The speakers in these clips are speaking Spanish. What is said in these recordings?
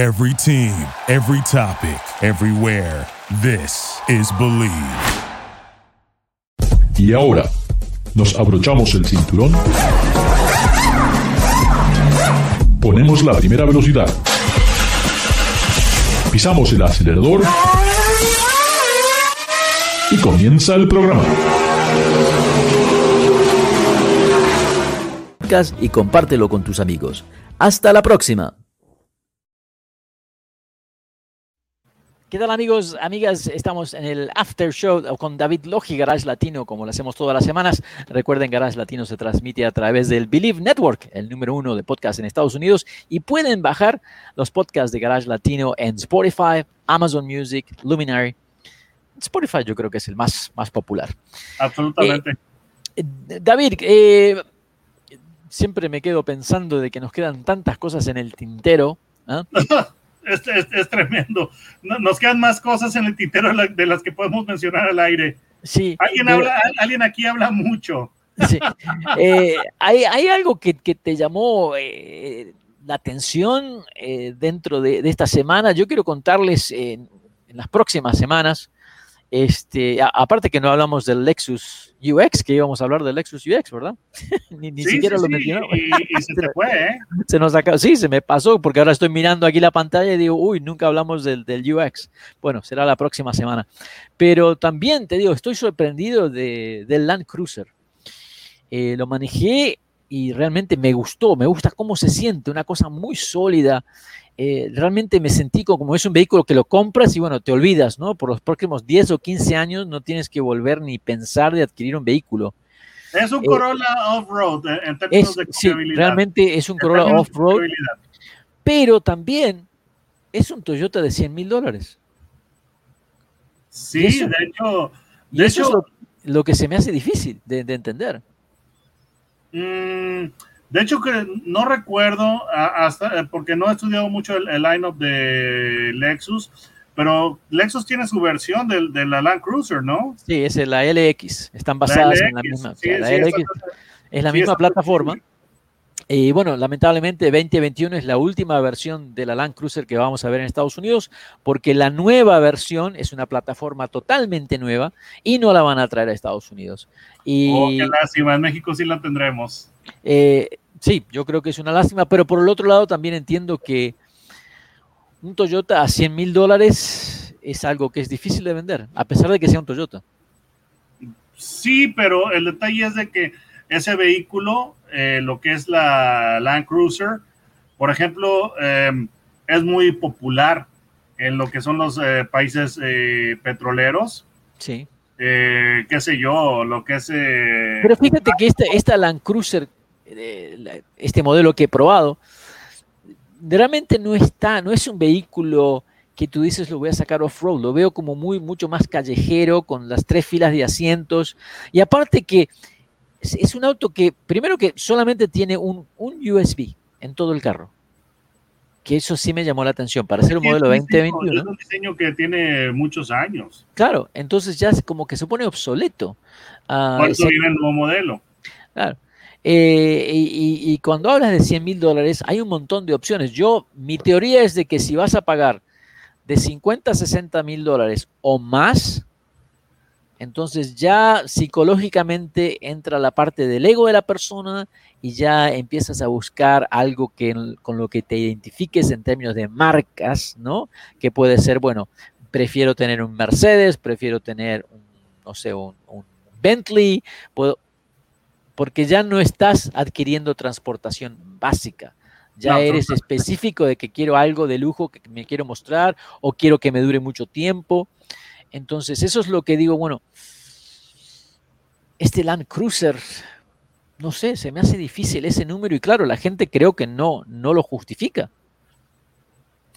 Every team, every topic, everywhere. This is Believe. Y ahora, nos abrochamos el cinturón. Ponemos la primera velocidad. Pisamos el acelerador. Y comienza el programa. y compártelo con tus amigos. Hasta la próxima. ¿Qué tal amigos, amigas? Estamos en el After Show con David Logi, Garage Latino, como lo hacemos todas las semanas. Recuerden, Garage Latino se transmite a través del Believe Network, el número uno de podcast en Estados Unidos, y pueden bajar los podcasts de Garage Latino en Spotify, Amazon Music, Luminary. Spotify yo creo que es el más, más popular. Absolutamente. Eh, David, eh, siempre me quedo pensando de que nos quedan tantas cosas en el tintero. ¿ah? es, tremendo. Nos quedan más cosas en el tintero de las que podemos mencionar al aire. Sí. Alguien, habla, alguien aquí habla mucho. Sí. Eh, hay, algo que, te llamó eh, la atención eh, dentro de, esta semana. Yo quiero contarles en las próximas semanas este, aparte que no hablamos del Lexus UX, que íbamos a hablar del Lexus UX, ¿verdad? ni, siquiera lo mencionó. Y, se te fue, ¿eh? Se nos acabó, sí, se me pasó, porque ahora estoy mirando aquí la pantalla y digo, uy, nunca hablamos del, del UX. Bueno, será la próxima semana. Pero también te digo, estoy sorprendido de, del Land Cruiser. Eh, lo manejé y realmente me gustó, me gusta cómo se siente, una cosa muy sólida, eh, realmente me sentí como, es un vehículo que lo compras y bueno, te olvidas, ¿no? Por los próximos 10 o 15 años no tienes que volver ni pensar de adquirir un vehículo. Es un eh, Corolla off-road eh, en términos de Sí, realmente es un Corolla off-road, pero también es un Toyota de 100 mil dólares. Sí, de hecho... De hecho, es lo, que se me hace difícil de, entender. Mmm de hecho, que no recuerdo, hasta eh, porque no he estudiado mucho el, line lineup de Lexus, pero Lexus tiene su versión de, la Land Cruiser, ¿no? Sí, es la LX, están basadas en la misma. la LX es la misma plataforma. Y bueno, lamentablemente 2021 es la última versión de la Land Cruiser que vamos a ver en Estados Unidos, porque la nueva versión es una plataforma totalmente nueva y no la van a traer a Estados Unidos. Y, oh, qué lástima, en México sí la tendremos. Eh, sí, yo creo que es una lástima, pero por el otro lado también entiendo que un Toyota a 100 mil dólares es algo que es difícil de vender, a pesar de que sea un Toyota. Sí, pero el detalle es de que ese vehículo, eh, lo que es la Land Cruiser, por ejemplo, em, es muy popular en lo que son los eh, países petroleros. Sí. qué sé yo, lo que es... Pero fíjate que esta, esta Land Cruiser este modelo que he probado, realmente no está, no es un vehículo que tú dices lo voy a sacar off-road, lo veo como muy, mucho más callejero, con las tres filas de asientos, y aparte que es, un auto que, primero que solamente tiene un, USB en todo el carro, que eso sí me llamó la atención, para ser un modelo 2021. Es un diseño que tiene muchos años. Claro, entonces ya es como que se pone obsoleto. Uh, eso viene el nuevo modelo. Claro. Eh, y, cuando hablas de 100 mil dólares, hay un montón de opciones. Yo, mi teoría es de que si vas a pagar de 50 a 60 mil dólares o más, entonces ya psicológicamente entra la parte del ego de la persona y ya empiezas a buscar algo que, con lo que te identifiques en términos de marcas, ¿no? Que puede ser, bueno, prefiero tener un Mercedes, prefiero tener, un, no sé, un, un Bentley, puedo, porque ya no estás adquiriendo transportación básica. Ya eres específico de que quiero algo de lujo que me quiero mostrar o quiero que me dure mucho tiempo. Entonces, eso es lo que digo, bueno, este Land Cruiser, no sé, se me hace difícil ese número y claro, la gente creo que no, no lo justifica.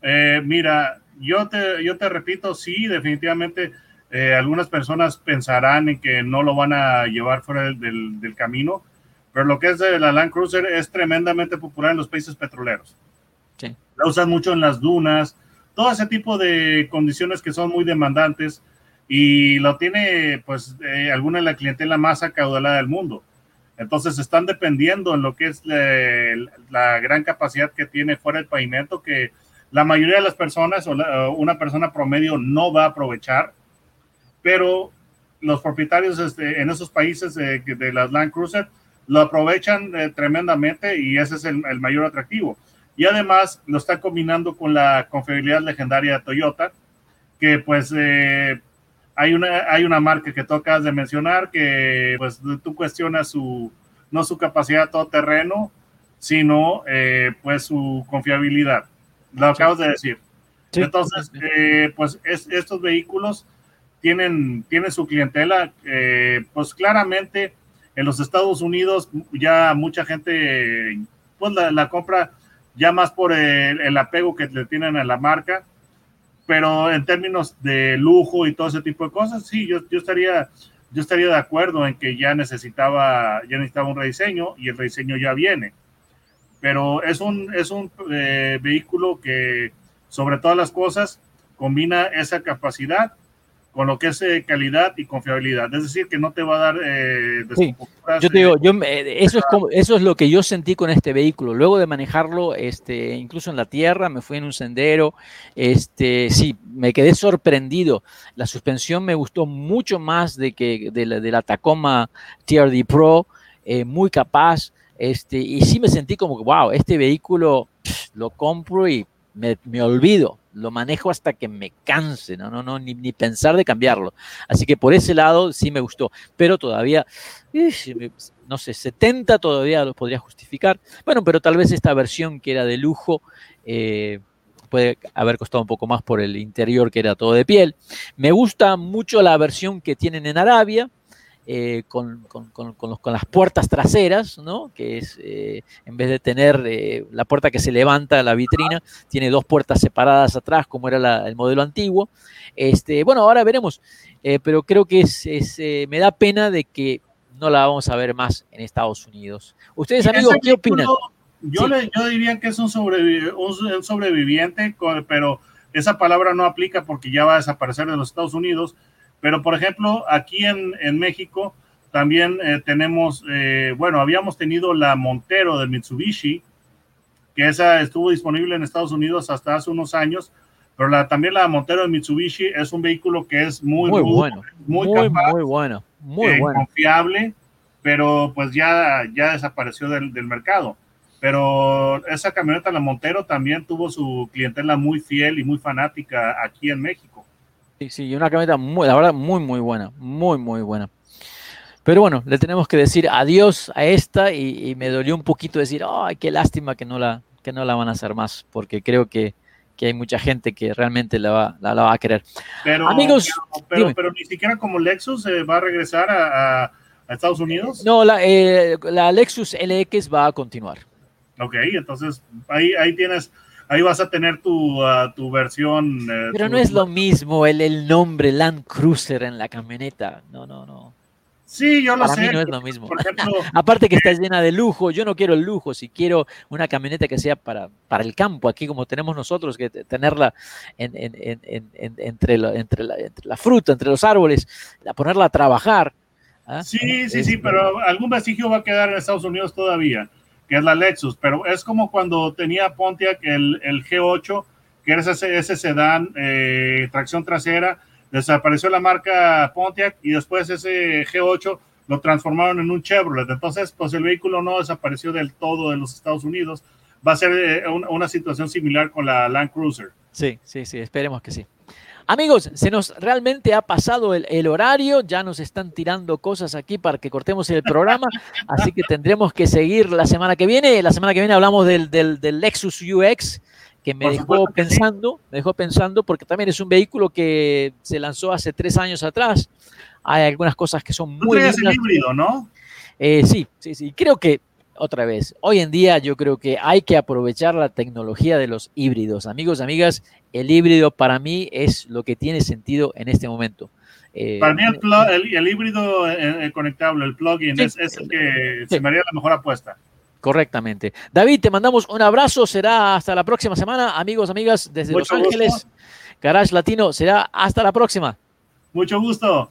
Eh, mira, yo te, yo te repito, sí, definitivamente eh, algunas personas pensarán en que no lo van a llevar fuera del, camino, pero lo que es de la Land Cruiser es tremendamente popular en los países petroleros. Sí. La usan mucho en las dunas, todo ese tipo de condiciones que son muy demandantes y lo tiene pues eh, alguna de la clientela más acaudalada del mundo. Entonces están dependiendo en lo que es la, la gran capacidad que tiene fuera del pavimento que la mayoría de las personas o una persona promedio no va a aprovechar, pero los propietarios este, en esos países de, las Land Cruiser lo aprovechan eh, tremendamente y ese es el, mayor atractivo. Y además lo está combinando con la confiabilidad legendaria de Toyota, que pues eh, hay, una, hay una marca que tocas de mencionar que pues tú cuestionas su, no su capacidad todoterreno, sino eh, pues su confiabilidad. Lo acabas de decir. Entonces, pues estos vehículos tienen, tienen su clientela, eh, pues claramente en los Estados Unidos ya mucha gente pues la, compra ya más por el, apego que le tienen a la marca, pero en términos de lujo y todo ese tipo de cosas, sí, yo, yo estaría yo estaría de acuerdo en que ya necesitaba ya necesitaba un rediseño y el rediseño ya viene, pero es un es un eh, vehículo que sobre todas las cosas combina esa capacidad con lo que es eh, calidad y confiabilidad. Es decir, que no te va a dar... Eh, yo te digo, yo, eso, es como, eso es lo que yo sentí con este vehículo. Luego de manejarlo, este, incluso en la tierra, me fui en un sendero, este, sí, me quedé sorprendido. La suspensión me gustó mucho más de, que, de, la, Tacoma TRD Pro, eh, muy capaz. Este, y sí me sentí como, wow, este vehículo lo compro y me, olvido lo manejo hasta que me canse, no, no, no, ni, pensar de cambiarlo. Así que por ese lado sí me gustó, pero todavía, no sé, 70 todavía lo podría justificar. Bueno, pero tal vez esta versión que era de lujo eh, puede haber costado un poco más por el interior que era todo de piel. Me gusta mucho la versión que tienen en Arabia, eh, con, las puertas traseras, ¿no? que es, eh, en vez de tener eh, la puerta que se levanta, la vitrina, tiene dos puertas separadas atrás, como era el modelo antiguo. Este, bueno, ahora veremos, pero creo que es, me da pena de que no la vamos a ver más en Estados Unidos. Ustedes, amigos, ¿qué opinan? Yo, le, yo diría que es un, un sobreviviente, pero esa palabra no aplica porque ya va a desaparecer de los Estados Unidos pero, por ejemplo, aquí en, en México también eh, tenemos, eh, bueno, habíamos tenido la Montero de Mitsubishi, que esa estuvo disponible en Estados Unidos hasta hace unos años, pero la, también la Montero de Mitsubishi es un vehículo que es muy, muy bueno, muy, muy, muy bueno, muy eh, confiable, pero pues ya, ya desapareció del, del mercado. Pero esa camioneta, la Montero, también tuvo su clientela muy fiel y muy fanática aquí en México. Sí, sí, una camioneta muy, la verdad, muy, muy buena, muy, muy buena. Pero bueno, le tenemos que decir adiós a esta y, me dolió un poquito decir, ay, qué lástima que no la, que no la van a hacer más, porque creo que, hay mucha gente que realmente la va, la, va a querer. Pero, Amigos, pero, pero, ni siquiera como Lexus eh, va a regresar a, Estados Unidos. No, la, eh, la Lexus LX va a continuar. Ok, entonces ahí, ahí tienes ahí vas a tener tu, ah, tu versión. Eh, Pero no es lo mismo el, el, nombre Land Cruiser en la camioneta. No, no, no. Sí, yo lo Para sé. Mí no es lo mismo. Aparte que está llena de lujo, yo no quiero el lujo, si quiero una camioneta que sea para, para el campo, aquí como tenemos nosotros, que tenerla en, en, en, entre, la, entre, la, entre, la, fruta, entre los árboles, ponerla a trabajar. ¿ah? Sí, sí, sí, pero algún vestigio va a quedar en Estados Unidos todavía que es la Lexus, pero es como cuando tenía Pontiac el, el G8, que era ese, sedán, eh, tracción trasera, desapareció la marca Pontiac y después ese G8 lo transformaron en un Chevrolet. Entonces, pues el vehículo no desapareció del todo de los Estados Unidos. Va a ser eh, una situación similar con la Land Cruiser. Sí, sí, sí, esperemos que sí. Amigos, se nos realmente ha pasado el, horario, ya nos están tirando cosas aquí para que cortemos el programa, así que tendremos que seguir la semana que viene. La semana que viene hablamos del, del, Lexus UX, que me dejó pensando, me dejó pensando, porque también es un vehículo que se lanzó hace tres años atrás. Hay algunas cosas que son muy... Es híbrido, ¿no? Eh, sí, sí, sí. Creo que otra vez, hoy en día yo creo que hay que aprovechar la tecnología de los híbridos. Amigos, amigas, el híbrido para mí es lo que tiene sentido en este momento. Eh, para mí el, híbrido eh, eh, conectable, el plugin, es, el que se me haría la mejor apuesta. Correctamente. David, te mandamos un abrazo. Será hasta la próxima semana. Amigos, amigas, desde Los Ángeles, Garage Latino. Será hasta la próxima. Mucho gusto.